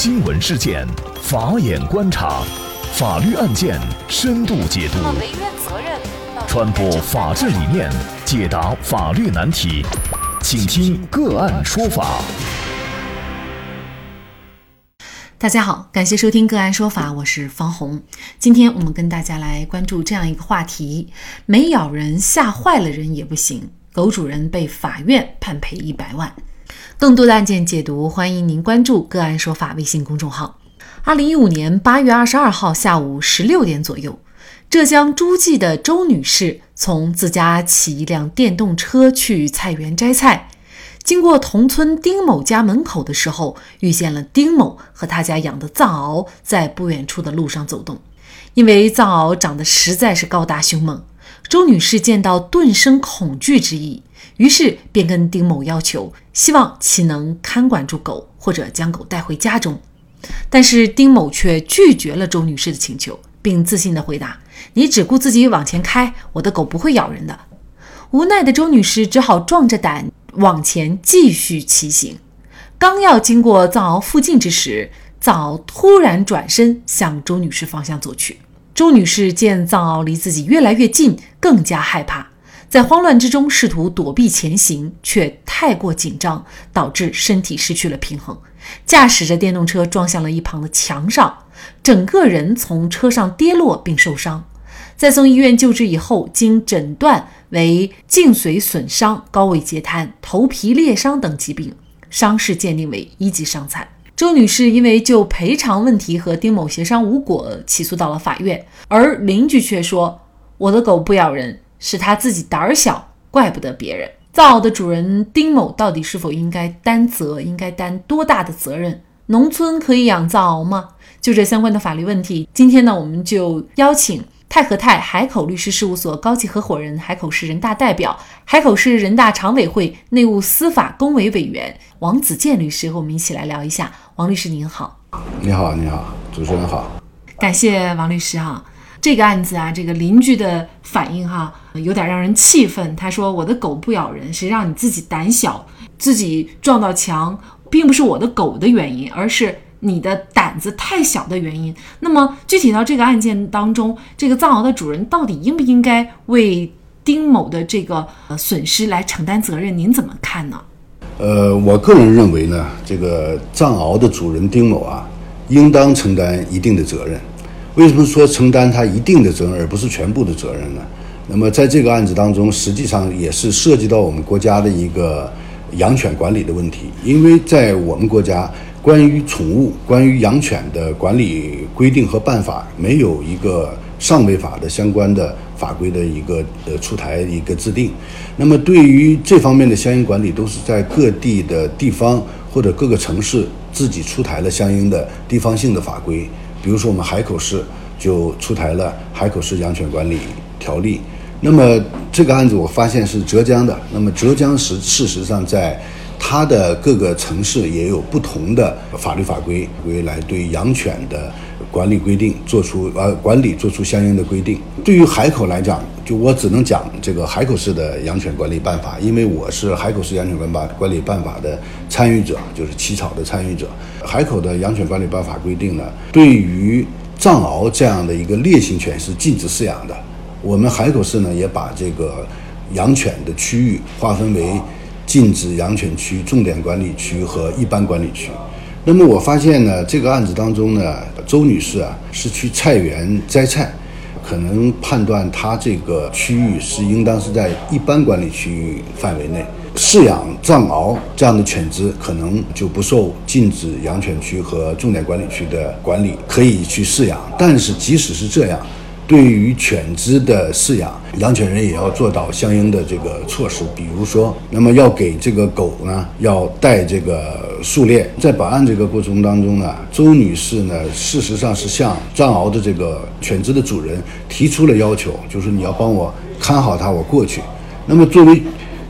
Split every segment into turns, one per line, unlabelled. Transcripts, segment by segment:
新闻事件，法眼观察，法律案件深度解读，传播法治理念，解答法律难题，请听个案说法。
大家好，感谢收听个案说法，我是方红。今天我们跟大家来关注这样一个话题：没咬人吓坏了人也不行，狗主人被法院判赔一百万。更多的案件解读，欢迎您关注“个案说法”微信公众号。二零一五年八月二十二号下午十六点左右，浙江诸暨的周女士从自家骑一辆电动车去菜园摘菜，经过同村丁某家门口的时候，遇见了丁某和他家养的藏獒在不远处的路上走动。因为藏獒长得实在是高大凶猛，周女士见到顿生恐惧之意。于是便跟丁某要求，希望其能看管住狗，或者将狗带回家中。但是丁某却拒绝了周女士的请求，并自信地回答：“你只顾自己往前开，我的狗不会咬人的。”无奈的周女士只好壮着胆往前继续骑行。刚要经过藏獒附近之时，藏獒突然转身向周女士方向走去。周女士见藏獒离自己越来越近，更加害怕。在慌乱之中试图躲避前行，却太过紧张，导致身体失去了平衡，驾驶着电动车撞向了一旁的墙上，整个人从车上跌落并受伤。在送医院救治以后，经诊断为颈髓损伤、高位截瘫、头皮裂伤等疾病，伤势鉴定为一级伤残。周女士因为就赔偿问题和丁某协商无果，起诉到了法院，而邻居却说：“我的狗不咬人。”是他自己胆儿小，怪不得别人。藏獒的主人丁某到底是否应该担责？应该担多大的责任？农村可以养藏獒吗？就这相关的法律问题，今天呢，我们就邀请泰和泰海口律师事务所高级合伙人、海口市人大代表、海口市人大常委会内务司法工委委员王子健律师和我们一起来聊一下。王律师您好，
你好，你好，主持人好，
感谢王律师哈。这个案子啊，这个邻居的反应哈，有点让人气愤。他说：“我的狗不咬人，谁让你自己胆小，自己撞到墙，并不是我的狗的原因，而是你的胆子太小的原因。”那么具体到这个案件当中，这个藏獒的主人到底应不应该为丁某的这个呃损失来承担责任？您怎么看呢？
呃，我个人认为呢，这个藏獒的主人丁某啊，应当承担一定的责任。为什么说承担他一定的责任，而不是全部的责任呢？那么在这个案子当中，实际上也是涉及到我们国家的一个养犬管理的问题。因为在我们国家，关于宠物、关于养犬的管理规定和办法，没有一个上位法的相关的法规的一个呃出台一个制定。那么对于这方面的相应管理，都是在各地的地方或者各个城市自己出台了相应的地方性的法规。比如说，我们海口市就出台了《海口市养犬管理条例》。那么这个案子我发现是浙江的。那么浙江实事实上在它的各个城市也有不同的法律法规，未来对养犬的。管理规定做出呃管理做出相应的规定。对于海口来讲，就我只能讲这个海口市的养犬管理办法，因为我是海口市养犬管法管理办法的参与者，就是起草的参与者。海口的养犬管理办法规定呢，对于藏獒这样的一个烈性犬是禁止饲养的。我们海口市呢也把这个养犬的区域划分为禁止养犬区、重点管理区和一般管理区。那么我发现呢，这个案子当中呢，周女士啊是去菜园摘菜，可能判断它这个区域是应当是在一般管理区域范围内，饲养藏獒这样的犬只可能就不受禁止养犬区和重点管理区的管理，可以去饲养。但是即使是这样。对于犬只的饲养，养犬人也要做到相应的这个措施，比如说，那么要给这个狗呢，要带这个束链。在本案这个过程当中呢，周女士呢，事实上是向藏獒的这个犬只的主人提出了要求，就是你要帮我看好它，我过去。那么作为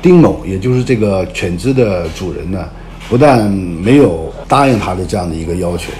丁某，也就是这个犬只的主人呢，不但没有答应他的这样的一个要求，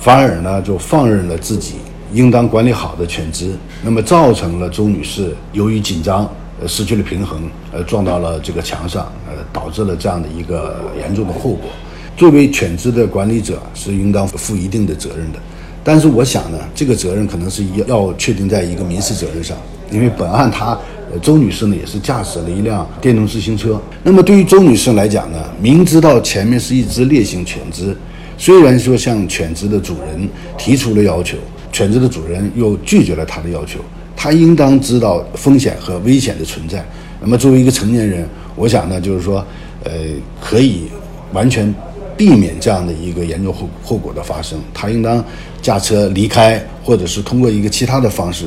反而呢，就放任了自己。应当管理好的犬只，那么造成了周女士由于紧张，呃，失去了平衡，呃，撞到了这个墙上，呃，导致了这样的一个严重的后果。作为犬只的管理者是应当负一定的责任的。但是我想呢，这个责任可能是要要确定在一个民事责任上，因为本案她周女士呢也是驾驶了一辆电动自行车。那么对于周女士来讲呢，明知道前面是一只烈性犬只，虽然说向犬只的主人提出了要求，犬只的主人又拒绝了他的要求，他应当知道风险和危险的存在。那么作为一个成年人，我想呢，就是说，呃，可以完全。避免这样的一个严重后后果的发生，他应当驾车离开，或者是通过一个其他的方式，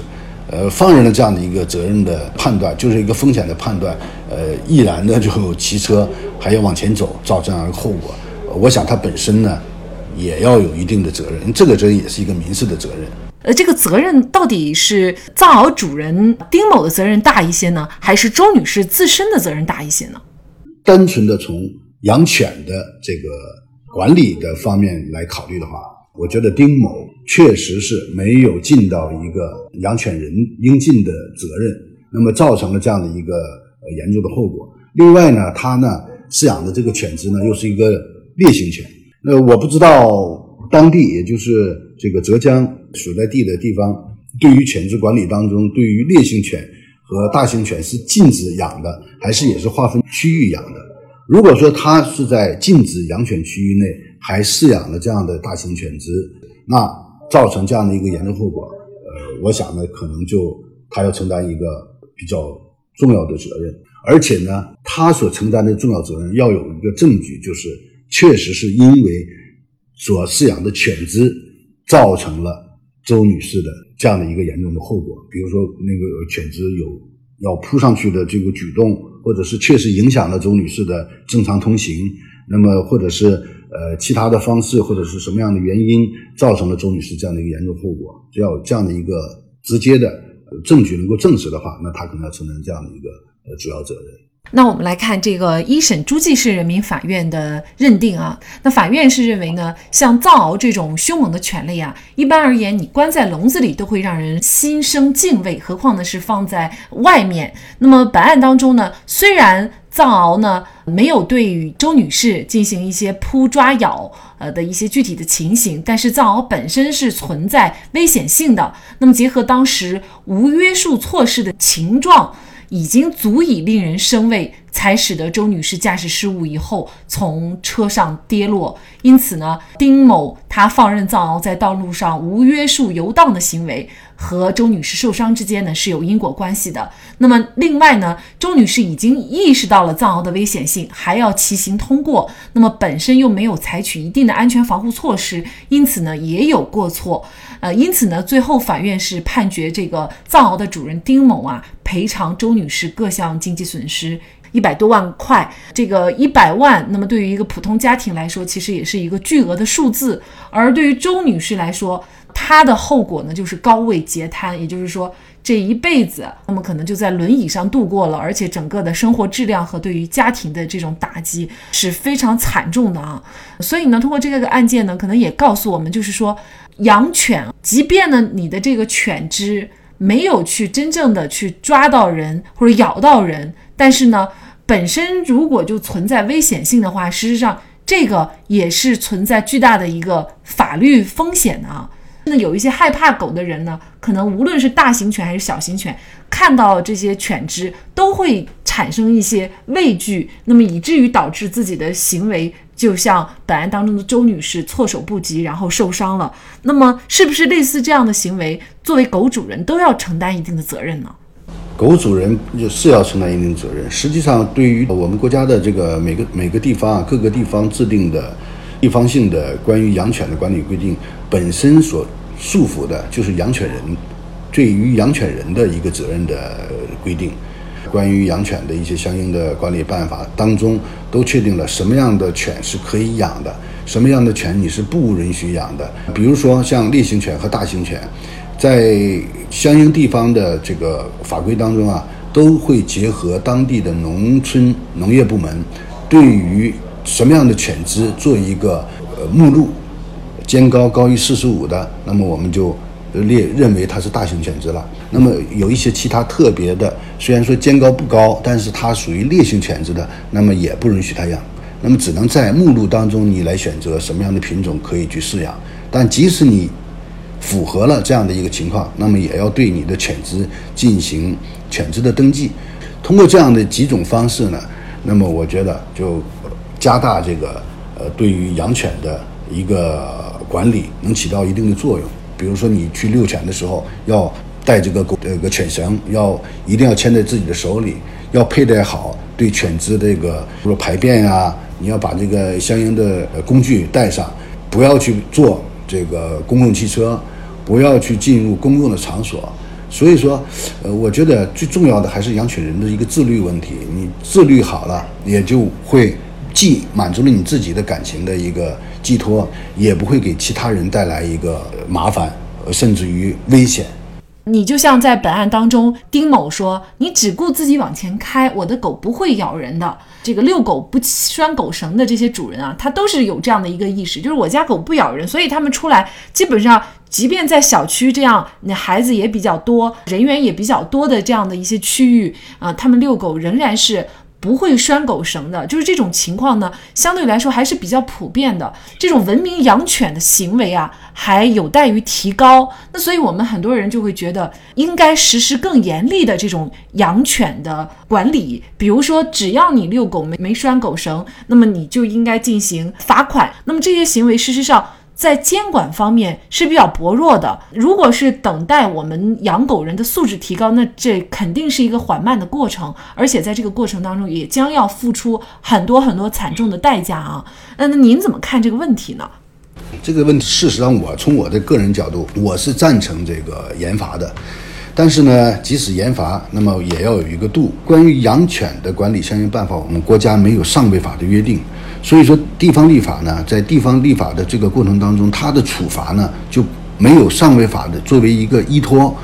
呃，放任了这样的一个责任的判断，就是一个风险的判断，呃，毅然的 就骑车还要往前走，造这样一个后果。我想他本身呢，也要有一定的责任，这个责任也是一个民事的责任。
呃，这个责任到底是藏獒主人丁某的责任大一些呢，还是周女士自身的责任大一些呢？
单纯的从养犬的这个。管理的方面来考虑的话，我觉得丁某确实是没有尽到一个养犬人应尽的责任，那么造成了这样的一个严重的后果。另外呢，他呢饲养的这个犬只呢又是一个烈性犬，那我不知道当地也就是这个浙江所在地的地方，对于犬只管理当中，对于烈性犬和大型犬是禁止养的，还是也是划分区域养的？如果说他是在禁止养犬区域内还饲养了这样的大型犬只，那造成这样的一个严重后果，呃，我想呢，可能就他要承担一个比较重要的责任，而且呢，他所承担的重要责任要有一个证据，就是确实是因为所饲养的犬只造成了周女士的这样的一个严重的后果，比如说那个犬只有。要扑上去的这个举动，或者是确实影响了周女士的正常通行，那么或者是呃其他的方式，或者是什么样的原因造成了周女士这样的一个严重后果，只要有这样的一个直接的证据能够证实的话，那她可能要承担这样的一个呃主要责任。
那我们来看这个一审诸暨市人民法院的认定啊，那法院是认为呢，像藏獒这种凶猛的犬类啊，一般而言，你关在笼子里都会让人心生敬畏，何况呢是放在外面。那么本案当中呢，虽然藏獒呢没有对于周女士进行一些扑抓咬呃的一些具体的情形，但是藏獒本身是存在危险性的。那么结合当时无约束措施的情状。已经足以令人生畏，才使得周女士驾驶失误以后从车上跌落。因此呢，丁某他放任藏獒在道路上无约束游荡的行为。和周女士受伤之间呢是有因果关系的。那么另外呢，周女士已经意识到了藏獒的危险性，还要骑行通过，那么本身又没有采取一定的安全防护措施，因此呢也有过错。呃，因此呢，最后法院是判决这个藏獒的主人丁某啊赔偿周女士各项经济损失一百多万块。这个一百万，那么对于一个普通家庭来说，其实也是一个巨额的数字。而对于周女士来说，他的后果呢，就是高位截瘫，也就是说，这一辈子我们可能就在轮椅上度过了，而且整个的生活质量和对于家庭的这种打击是非常惨重的啊。所以呢，通过这个案件呢，可能也告诉我们，就是说，养犬，即便呢你的这个犬只没有去真正的去抓到人或者咬到人，但是呢，本身如果就存在危险性的话，事实上这个也是存在巨大的一个法律风险的啊。那有一些害怕狗的人呢，可能无论是大型犬还是小型犬，看到这些犬只都会产生一些畏惧，那么以至于导致自己的行为，就像本案当中的周女士措手不及，然后受伤了。那么是不是类似这样的行为，作为狗主人都要承担一定的责任呢？
狗主人就是要承担一定责任。实际上，对于我们国家的这个每个每个地方啊，各个地方制定的。地方性的关于养犬的管理规定本身所束缚的就是养犬人对于养犬人的一个责任的规定。关于养犬的一些相应的管理办法当中，都确定了什么样的犬是可以养的，什么样的犬你是不允许养的。比如说像烈性犬和大型犬，在相应地方的这个法规当中啊，都会结合当地的农村农业部门对于。什么样的犬只做一个呃目录，肩高高于四十五的，那么我们就列认为它是大型犬只了。那么有一些其他特别的，虽然说肩高不高，但是它属于烈性犬只的，那么也不允许它养。那么只能在目录当中你来选择什么样的品种可以去饲养。但即使你符合了这样的一个情况，那么也要对你的犬只进行犬只的登记。通过这样的几种方式呢，那么我觉得就加大这个呃对于养犬的一个管理，能起到一定的作用。比如说你去遛犬的时候要。带这个狗这个犬绳要一定要牵在自己的手里，要佩戴好对犬只这个，比如说排便呀，你要把这个相应的工具带上，不要去坐这个公共汽车，不要去进入公共的场所。所以说，呃，我觉得最重要的还是养犬人的一个自律问题。你自律好了，也就会既满足了你自己的感情的一个寄托，也不会给其他人带来一个麻烦，甚至于危险。
你就像在本案当中，丁某说：“你只顾自己往前开，我的狗不会咬人的。”这个遛狗不拴狗绳的这些主人啊，他都是有这样的一个意识，就是我家狗不咬人，所以他们出来基本上，即便在小区这样，那孩子也比较多，人员也比较多的这样的一些区域啊，他们遛狗仍然是。不会拴狗绳的，就是这种情况呢，相对来说还是比较普遍的。这种文明养犬的行为啊，还有待于提高。那所以，我们很多人就会觉得，应该实施更严厉的这种养犬的管理。比如说，只要你遛狗没没拴狗绳，那么你就应该进行罚款。那么这些行为，事实上。在监管方面是比较薄弱的。如果是等待我们养狗人的素质提高，那这肯定是一个缓慢的过程，而且在这个过程当中也将要付出很多很多惨重的代价啊。那那您怎么看这个问题呢？
这个问题，事实上，我从我的个人角度，我是赞成这个严罚的。但是呢，即使严罚，那么也要有一个度。关于养犬的管理相应办法，我们国家没有上位法的约定。所以说，地方立法呢，在地方立法的这个过程当中，它的处罚呢就没有上位法的作为一个依托，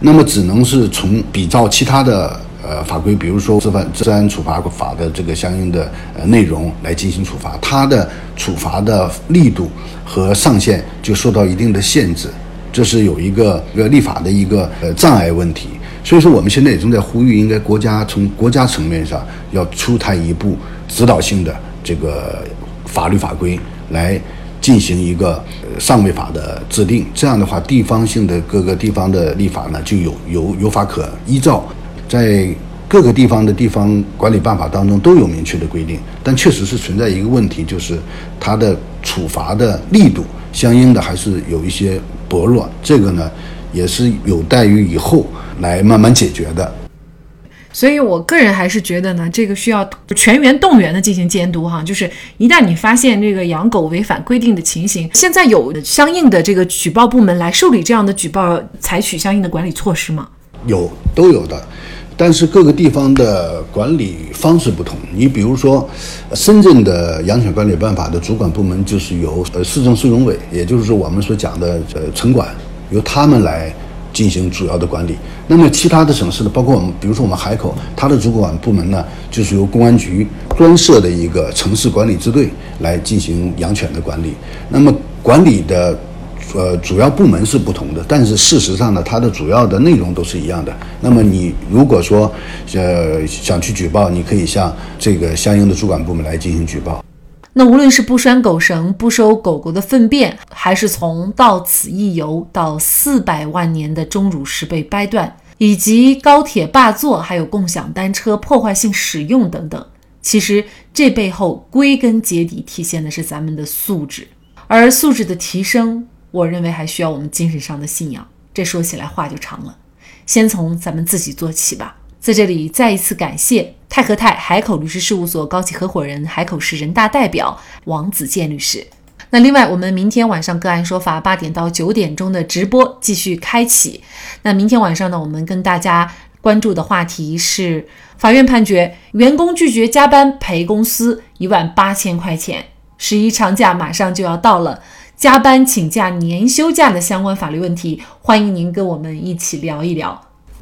那么只能是从比照其他的呃法规，比如说《治犯治安处罚法》的这个相应的呃内容来进行处罚，它的处罚的力度和上限就受到一定的限制，这是有一个一个立法的一个呃障碍问题。所以说，我们现在也正在呼吁，应该国家从国家层面上要出台一部指导性的。这个法律法规来进行一个上位法的制定，这样的话，地方性的各个地方的立法呢，就有有有法可依照，在各个地方的地方管理办法当中都有明确的规定，但确实是存在一个问题，就是它的处罚的力度相应的还是有一些薄弱，这个呢，也是有待于以后来慢慢解决的。
所以，我个人还是觉得呢，这个需要全员动员的进行监督哈。就是一旦你发现这个养狗违反规定的情形，现在有相应的这个举报部门来受理这样的举报，采取相应的管理措施吗？
有，都有的。但是各个地方的管理方式不同。你比如说，深圳的养犬管理办法的主管部门就是由呃市政市容委，也就是我们所讲的呃城管，由他们来。进行主要的管理。那么其他的省市呢？包括我们，比如说我们海口，它的主管部门呢，就是由公安局专设的一个城市管理支队来进行养犬的管理。那么管理的呃主要部门是不同的，但是事实上呢，它的主要的内容都是一样的。那么你如果说呃想去举报，你可以向这个相应的主管部门来进行举报。
那无论是不拴狗绳、不收狗狗的粪便，还是从到此一游到四百万年的钟乳石被掰断，以及高铁霸座，还有共享单车破坏性使用等等，其实这背后归根结底体现的是咱们的素质。而素质的提升，我认为还需要我们精神上的信仰。这说起来话就长了，先从咱们自己做起吧。在这里再一次感谢泰和泰海口律师事务所高级合伙人、海口市人大代表王子健律师。那另外，我们明天晚上个案说法八点到九点钟的直播继续开启。那明天晚上呢，我们跟大家关注的话题是：法院判决员工拒绝加班赔公司一万八千块钱。十一长假马上就要到了，加班请假、年休假的相关法律问题，欢迎您跟我们一起聊一聊。